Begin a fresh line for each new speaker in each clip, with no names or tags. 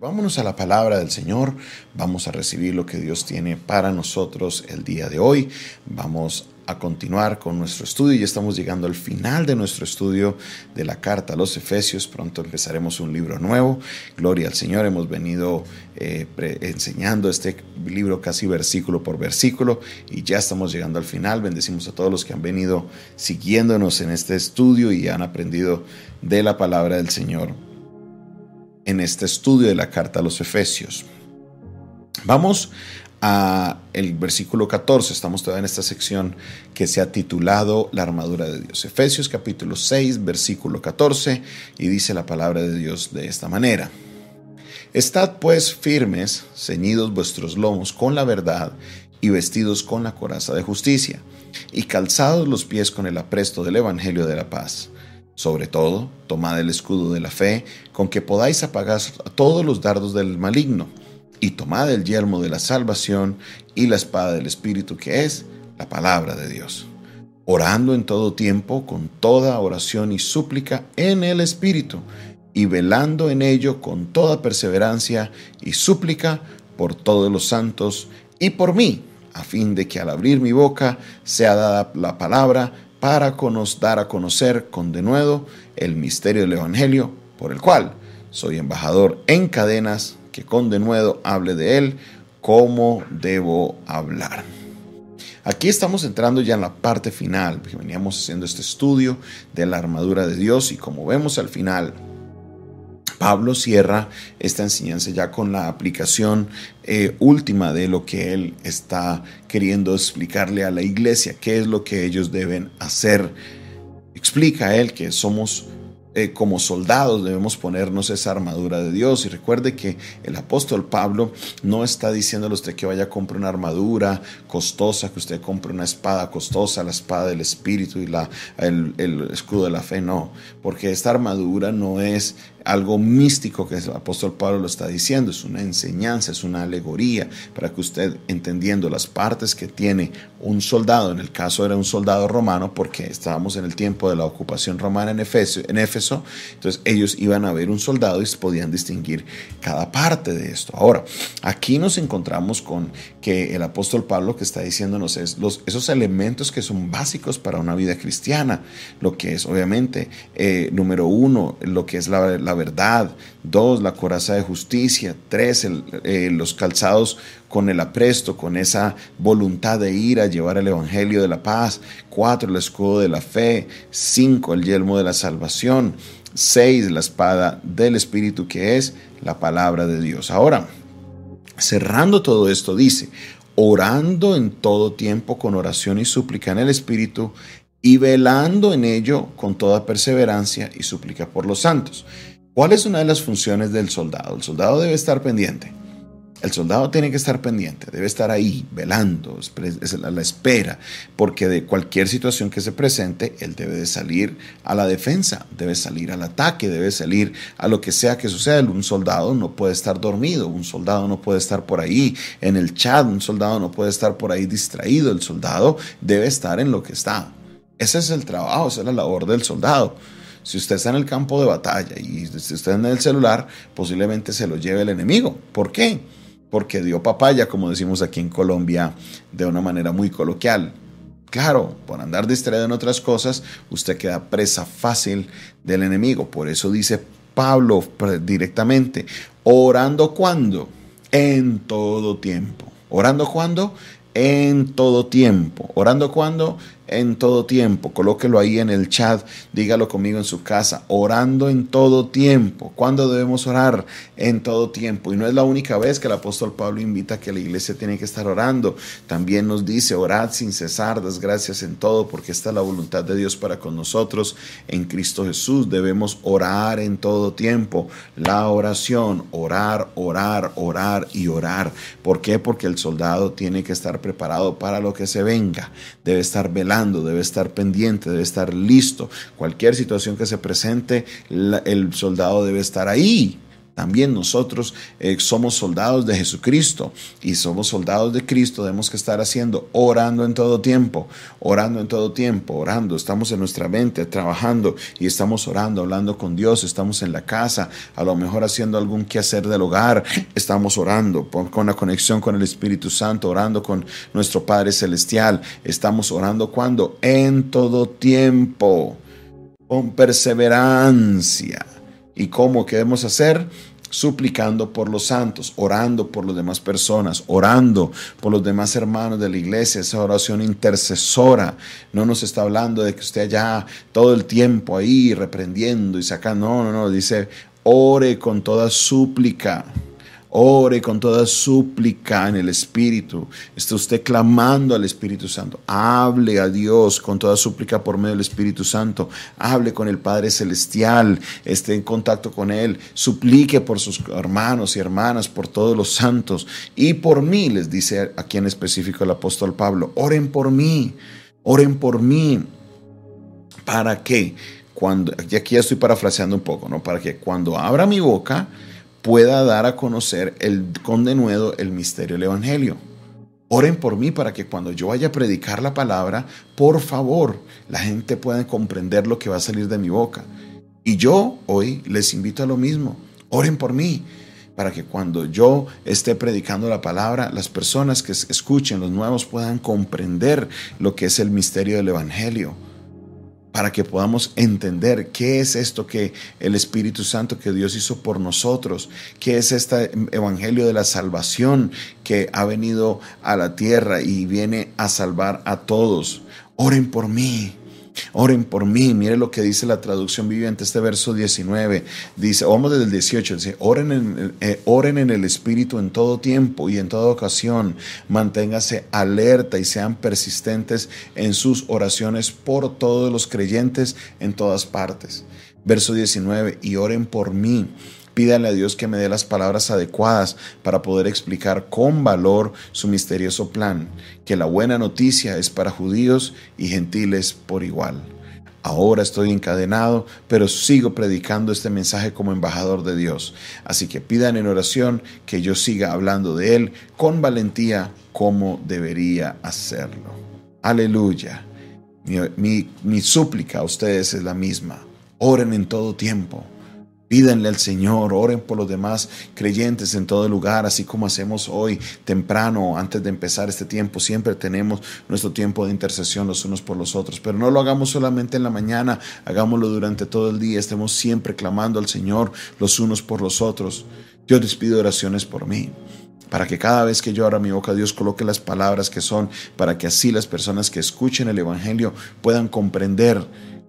Vámonos a la palabra del Señor, vamos a recibir lo que Dios tiene para nosotros el día de hoy, vamos a continuar con nuestro estudio, ya estamos llegando al final de nuestro estudio de la carta a los Efesios, pronto empezaremos un libro nuevo, gloria al Señor, hemos venido eh, enseñando este libro casi versículo por versículo y ya estamos llegando al final, bendecimos a todos los que han venido siguiéndonos en este estudio y han aprendido de la palabra del Señor en este estudio de la carta a los Efesios. Vamos a el versículo 14, estamos todavía en esta sección que se ha titulado La armadura de Dios. Efesios capítulo 6, versículo 14, y dice la palabra de Dios de esta manera. Estad pues firmes, ceñidos vuestros lomos con la verdad y vestidos con la coraza de justicia, y calzados los pies con el apresto del Evangelio de la paz sobre todo, tomad el escudo de la fe, con que podáis apagar todos los dardos del maligno, y tomad el yelmo de la salvación y la espada del Espíritu, que es la palabra de Dios, orando en todo tiempo con toda oración y súplica en el Espíritu, y velando en ello con toda perseverancia y súplica por todos los santos y por mí, a fin de que al abrir mi boca sea dada la palabra para dar a conocer con denuedo el misterio del Evangelio, por el cual soy embajador en cadenas, que con denuedo hable de él, cómo debo hablar. Aquí estamos entrando ya en la parte final, veníamos haciendo este estudio de la armadura de Dios y como vemos al final, Pablo cierra esta enseñanza ya con la aplicación eh, última de lo que él está queriendo explicarle a la iglesia, qué es lo que ellos deben hacer. Explica a él que somos eh, como soldados debemos ponernos esa armadura de Dios. Y recuerde que el apóstol Pablo no está diciéndole a usted que vaya a comprar una armadura costosa, que usted compre una espada costosa, la espada del Espíritu y la, el escudo de la fe, no. Porque esta armadura no es algo místico que el apóstol Pablo lo está diciendo, es una enseñanza, es una alegoría para que usted, entendiendo las partes que tiene un soldado, en el caso era un soldado romano, porque estábamos en el tiempo de la ocupación romana en Éfeso, en Éfeso entonces ellos iban a ver un soldado y podían distinguir cada parte de esto. Ahora, aquí nos encontramos con que el apóstol Pablo que está diciéndonos es los, esos elementos que son básicos para una vida cristiana, lo que es obviamente, eh, número uno, lo que es la, la verdad, dos, la coraza de justicia, tres, eh, los calzados con el apresto, con esa voluntad de ir a llevar el Evangelio de la paz, cuatro, el escudo de la fe, cinco, el yelmo de la salvación, seis, la espada del Espíritu que es la palabra de Dios. Ahora, cerrando todo esto, dice, orando en todo tiempo con oración y súplica en el Espíritu y velando en ello con toda perseverancia y súplica por los santos. ¿Cuál es una de las funciones del soldado? El soldado debe estar pendiente. El soldado tiene que estar pendiente, debe estar ahí, velando, es la espera, porque de cualquier situación que se presente, él debe de salir a la defensa, debe salir al ataque, debe salir a lo que sea que suceda. Un soldado no puede estar dormido, un soldado no puede estar por ahí en el chat, un soldado no puede estar por ahí distraído, el soldado debe estar en lo que está. Ese es el trabajo, esa es la labor del soldado. Si usted está en el campo de batalla y si está en el celular, posiblemente se lo lleve el enemigo. ¿Por qué? Porque dio papaya, como decimos aquí en Colombia, de una manera muy coloquial. Claro, por andar distraído en otras cosas, usted queda presa fácil del enemigo. Por eso dice Pablo directamente, orando cuando? En todo tiempo. ¿Orando cuando? En todo tiempo. ¿Orando cuando? En todo tiempo. Colóquelo ahí en el chat, dígalo conmigo en su casa, orando en todo tiempo. ¿Cuándo debemos orar? En todo tiempo. Y no es la única vez que el apóstol Pablo invita a que la iglesia tiene que estar orando. También nos dice, orad sin cesar, das gracias en todo, porque esta es la voluntad de Dios para con nosotros en Cristo Jesús. Debemos orar en todo tiempo. La oración, orar, orar, orar y orar. ¿Por qué? Porque el soldado tiene que estar preparado para lo que se venga. Debe estar velando debe estar pendiente, debe estar listo. Cualquier situación que se presente, el soldado debe estar ahí También nosotros eh, somos soldados de Jesucristo y somos soldados de Cristo. Debemos que estar haciendo, orando en todo tiempo, orando en todo tiempo, orando. Estamos en nuestra mente trabajando y estamos orando, hablando con Dios. Estamos en la casa, a lo mejor haciendo algún quehacer del hogar. Estamos orando con la conexión con el Espíritu Santo, orando con nuestro Padre Celestial. Estamos orando cuando? En todo tiempo, con perseverancia. ¿Y cómo queremos hacer? suplicando por los santos, orando por las demás personas, orando por los demás hermanos de la iglesia, esa oración intercesora. No nos está hablando de que usted allá todo el tiempo ahí reprendiendo y sacando, no, no, no, dice, ore con toda súplica Ore con toda súplica en el Espíritu. Está usted clamando al Espíritu Santo. Hable a Dios con toda súplica por medio del Espíritu Santo. Hable con el Padre Celestial. Esté en contacto con Él. Suplique por sus hermanos y hermanas, por todos los santos. Y por mí, les dice aquí en específico el apóstol Pablo. Oren por mí. Oren por mí. ¿Para qué? Cuando, y aquí ya estoy parafraseando un poco, ¿no? Para que cuando abra mi boca pueda dar a conocer el, con denuedo el misterio del Evangelio. Oren por mí para que cuando yo vaya a predicar la palabra, por favor, la gente pueda comprender lo que va a salir de mi boca. Y yo hoy les invito a lo mismo. Oren por mí para que cuando yo esté predicando la palabra, las personas que escuchen, los nuevos, puedan comprender lo que es el misterio del Evangelio para que podamos entender qué es esto que el Espíritu Santo que Dios hizo por nosotros, qué es este Evangelio de la salvación que ha venido a la tierra y viene a salvar a todos. Oren por mí, Oren por mí. Mire lo que dice la traducción viviente, este verso 19. Dice, vamos desde el 18. Dice, oren en, eh, oren en el Espíritu en todo tiempo y en toda ocasión. Manténgase alerta y sean persistentes en sus oraciones por todos los creyentes en todas partes. Verso 19, y oren por mí Pídale a Dios que me dé las palabras adecuadas para poder explicar con valor su misterioso plan, que la buena noticia es para judíos y gentiles por igual. Ahora estoy encadenado, pero sigo predicando este mensaje como embajador de Dios. Así que pidan en oración que yo siga hablando de Él con valentía como debería hacerlo. Aleluya. Mi, mi súplica a ustedes es la misma. Oren en todo tiempo Pídanle al Señor, oren por los demás creyentes en todo lugar, así como hacemos hoy temprano, antes de empezar este tiempo. Siempre tenemos nuestro tiempo de intercesión los unos por los otros, pero no lo hagamos solamente en la mañana, hagámoslo durante todo el día. Estemos siempre clamando al Señor los unos por los otros. Yo les pido oraciones por mí para que cada vez que yo abra mi boca Dios coloque las palabras que son, para que así las personas que escuchen el Evangelio puedan comprender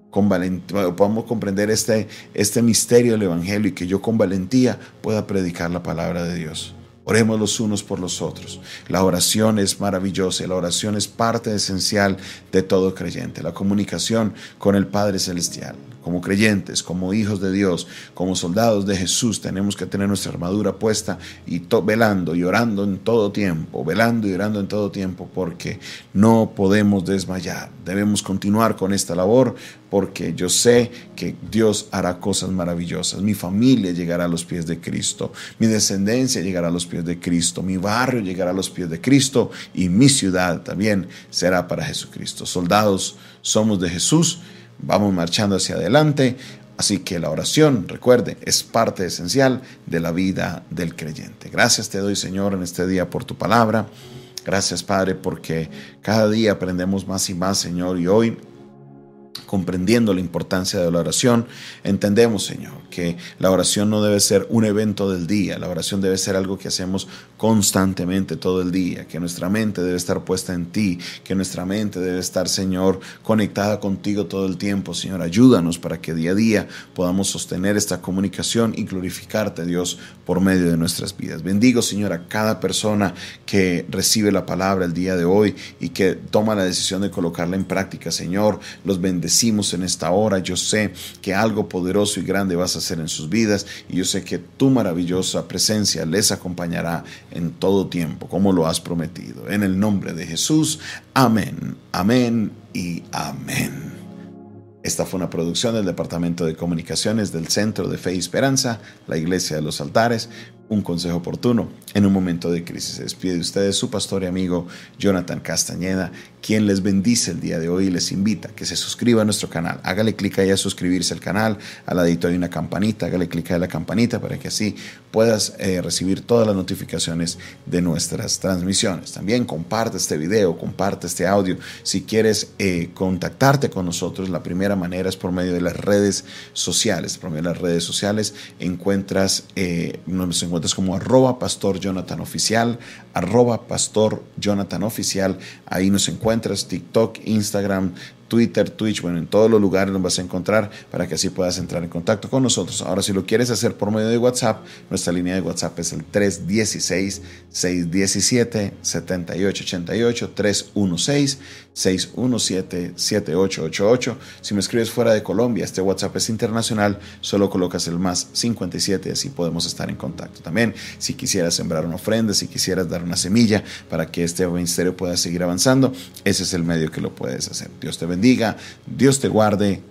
con valentía, podamos comprender este, este misterio del Evangelio y que yo con valentía pueda predicar la palabra de Dios. Oremos los unos por los otros. La oración es maravillosa, la oración es parte esencial de todo creyente, la comunicación con el Padre Celestial como creyentes, como hijos de Dios, como soldados de Jesús, tenemos que tener nuestra armadura puesta y velando y orando en todo tiempo, velando y orando en todo tiempo, porque no podemos desmayar. Debemos continuar con esta labor porque yo sé que Dios hará cosas maravillosas. Mi familia llegará a los pies de Cristo, mi descendencia llegará a los pies de Cristo, mi barrio llegará a los pies de Cristo y mi ciudad también será para Jesucristo. Soldados somos de Jesús vamos marchando hacia adelante. Así que la oración, recuerde, es parte esencial de la vida del creyente. Gracias te doy, Señor, en este día por tu palabra. Gracias, Padre, porque cada día aprendemos más y más, Señor, y hoy comprendiendo la importancia de la oración, entendemos, Señor, que la oración no debe ser un evento del día, la oración debe ser algo que hacemos constantemente todo el día, que nuestra mente debe estar puesta en ti, que nuestra mente debe estar, Señor, conectada contigo todo el tiempo. Señor, ayúdanos para que día a día podamos sostener esta comunicación y glorificarte, Dios, por medio de nuestras vidas. Bendigo, Señor, a cada persona que recibe la palabra el día de hoy y que toma la decisión de colocarla en práctica, Señor. Los bendecimos en esta hora. Yo sé que algo poderoso y grande vas a hacer en sus vidas y yo sé que tu maravillosa presencia les acompañará en todo tiempo, como lo has prometido. En el nombre de Jesús, amén, amén y amén. Esta fue una producción del Departamento de Comunicaciones del Centro de Fe y Esperanza, la Iglesia de los Altares un consejo oportuno en un momento de crisis. Se despide de ustedes su pastor y amigo Jonathan Castañeda, quien les bendice el día de hoy y les invita a que se suscriba a nuestro canal. Hágale clic ahí a suscribirse al canal, al ladito hay una campanita, hágale clic a la campanita para que así puedas eh, recibir todas las notificaciones de nuestras transmisiones. También comparte este video, comparte este audio. Si quieres eh, contactarte con nosotros, la primera manera es por medio de las redes sociales. Por medio de las redes sociales encuentras, eh, nos encuentras como arroba pastor Jonathan oficial, arroba pastor Jonathan oficial. Ahí nos encuentras TikTok, Instagram, Twitter, Twitch, bueno, en todos los lugares nos vas a encontrar para que así puedas entrar en contacto con nosotros. Ahora, si lo quieres hacer por medio de WhatsApp, nuestra línea de WhatsApp es el 316-617-7888, 316-617-7888. Si me escribes fuera de Colombia, este WhatsApp es internacional, solo colocas el más 57 y así podemos estar en contacto. También, si quisieras sembrar una ofrenda, si quisieras dar una semilla para que este ministerio pueda seguir avanzando, ese es el medio que lo puedes hacer. Dios te bendiga, Dios te guarde,